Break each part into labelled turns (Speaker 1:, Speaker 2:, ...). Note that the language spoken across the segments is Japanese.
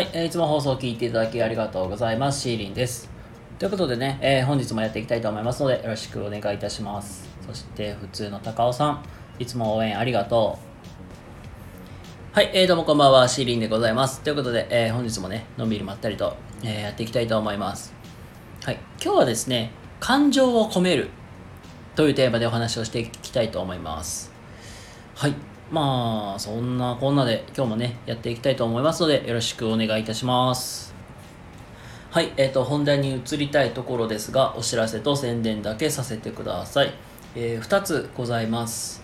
Speaker 1: はい、えーいつも放送を聞いていただきありがとうございます。シーリンです。ということでね、えー本日もやっていきたいと思いますので、よろしくお願いいたします。そして、普通の高尾さん、いつも応援ありがとう。はい、えー、どうもこんばんは、シーリンでございます。ということで、えー本日もね、のんびりまったりと、えやっていきたいと思います。はい、今日はですね、感情を込めるというテーマでお話をしていきたいと思います。はい。まあ、そんなこんなで今日もね、やっていきたいと思いますので、よろしくお願いいたします。はい、えっ、と、本題に移りたいところですが、お知らせと宣伝だけさせてください。え2つございます。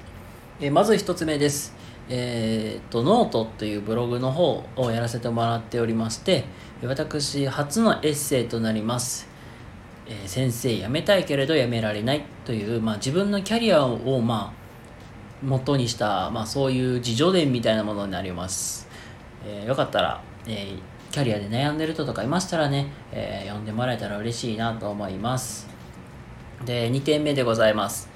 Speaker 1: えーまず1つ目です。えっ、と、ノートというブログの方をやらせてもらっておりまして、私、初のエッセイとなります。えー先生辞めたいけれど辞められないという、まあ、自分のキャリアを、まあ、元にした、まあ、そういう自助伝みたいなものになります、えーよかったら、えーキャリアで悩んでる人とかいましたらね、えー読んでもらえたら嬉しいなと思います。で2点目でございます、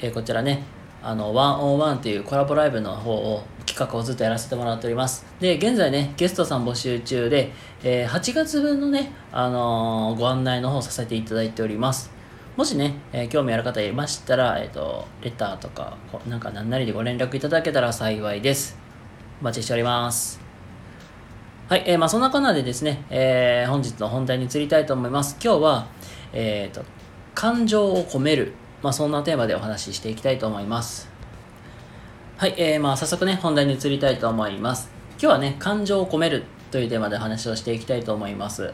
Speaker 1: えーこちらねあのワンオンワンというコラボライブの方を企画をずっとやらせてもらっております。で現在ねゲストさん募集中で、えー8月分のね、あのーご案内の方をさせていただいております。もしね、えー興味ある方いましたら、えっ、と、レターとか、なんか何なりでご連絡いただけたら幸いです。お待ちしております。はい、えーまあそんなこんなでですね、えー本日の本題に移りたいと思います。今日は、えっ、と、感情を込める、まあそんなテーマでお話ししていきたいと思います。はい、えーまあ早速ね、本題に移りたいと思います。今日はね、感情を込めるというテーマでお話をしていきたいと思います。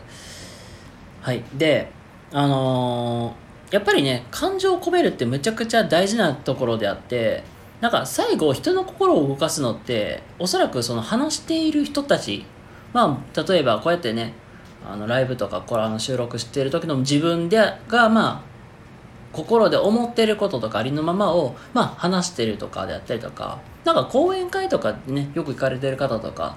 Speaker 1: はい、で、あのーやっぱりね、感情を込めるってむちゃくちゃ大事なところであって、なんか最後人の心を動かすのって、おそらくその話している人たち、まあ、例えばこうやってね、あのライブとかこれあの収録してる時の自分でが、まあ、心で思ってることとかありのままを、まあ、話してるとかであったりとか、なんか講演会とかね、よく行かれてる方とか、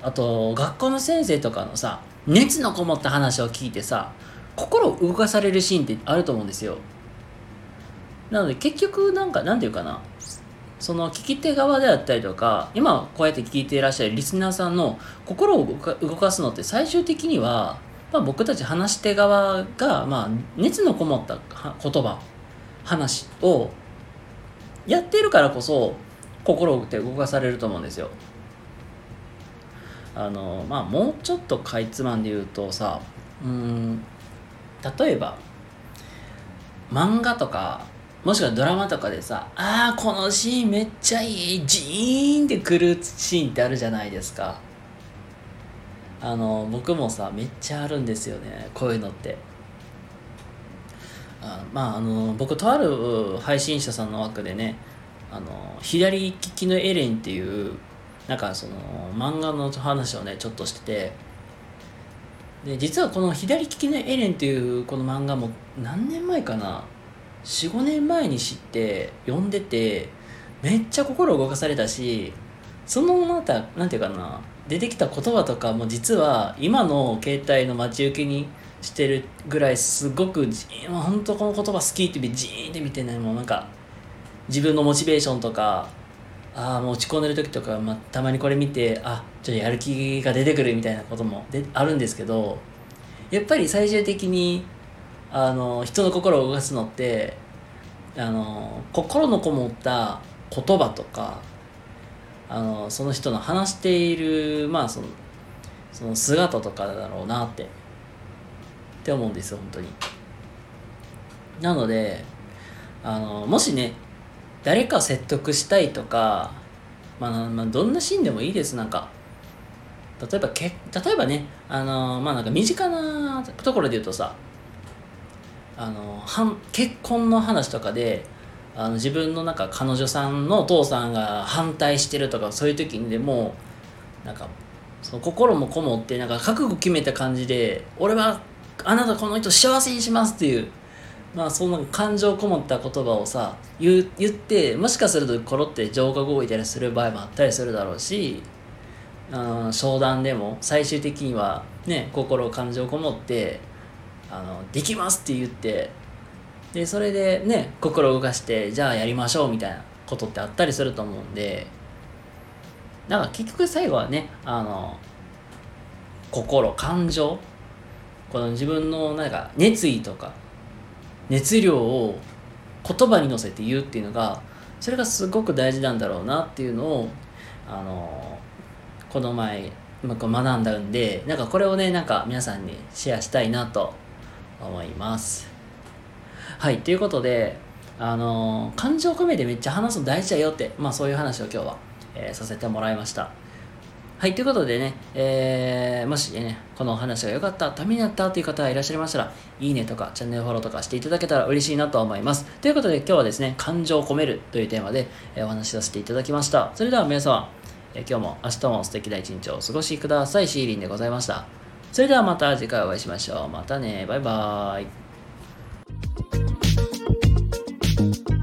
Speaker 1: あと、学校の先生とかのさ、熱のこもった話を聞いてさ、心を動かされるシーンってあると思うんですよ。なので結局なんか、なんていうかな、その聞き手側であったりとか、今こうやって聞いていらっしゃるリスナーさんの心を動かすのって最終的には、まあ、僕たち話し手側が、まあ、熱のこもった言葉、話をやってるからこそ心って動かされると思うんですよ。あのまあもうちょっとかいつまんで言うとさうん例えば漫画とかもしくはドラマとかでさあーこのシーンめっちゃいいジーンってくるシーンってあるじゃないですか。あの僕もさめっちゃあるんですよねこういうのって。あまああの僕とある配信者さんの枠でねあの左利きのエレンっていうなんかその漫画の話をねちょっとしててで実はこの左利きのエレンっていうこの漫画も何年前かな？45年前に知って読んでてめっちゃ心動かされたしそのまたなんていうかな出てきた言葉とかも実は今の携帯の待ち受けにしてるぐらいすごくじもう本当この言葉好きってジーンって見てねもうなんか自分のモチベーションとかああもう落ち込んでる時とか、まあ、たまにこれ見てあちょっとやる気が出てくるみたいなこともであるんですけどやっぱり最終的にあの人の心を動かすのってあの心のこもった言葉とかあのその人の話しているまあそのその姿とかだろうなってって思うんですよ本当に。なのであのもしね誰かを説得したいとか、まあ、まあどんなシーンでもいいです。なんか例えばけ例えばねあのまあなんか身近なところで言うとさあのはん結婚の話とかであの自分のなんか彼女さんのお父さんが反対してるとかそういう時にでもなんかその心もこもってなんか覚悟決めた感じで俺はあなたこの人幸せにしますっていうまあそんな感情こもった言葉をさ言言ってもしかするとコロって情が動いたりする場合もあったりするだろうしあの商談でも最終的にはね心感情こもってあのできますって言ってでそれでね心動かしてじゃあやりましょうみたいなことってあったりすると思うんでだか結局最後はねあの心感情この自分のなんか熱意とか熱量を言葉に乗せて言うっていうのがそれがすごく大事なんだろうなっていうのをあのこの前学んだんでなんかこれをねなんか皆さんにシェアしたいなと思います。はいということであの感情込めてめっちゃ話すの大事だよってまあそういう話を今日は、えー、させてもらいました。はい、ということでね、えー、もしね、このお話が良かった、ためになったという方がいらっしゃいましたら、いいねとか、チャンネルフォローとかしていただけたら嬉しいなと思います。ということで、今日はですね、感情を込めるというテーマで、え、お話しさせていただきました。それでは皆様、え、今日も明日も素敵な一日をお過ごしください。シーリンでございました。それではまた次回お会いしましょう。またね。バイバーイ。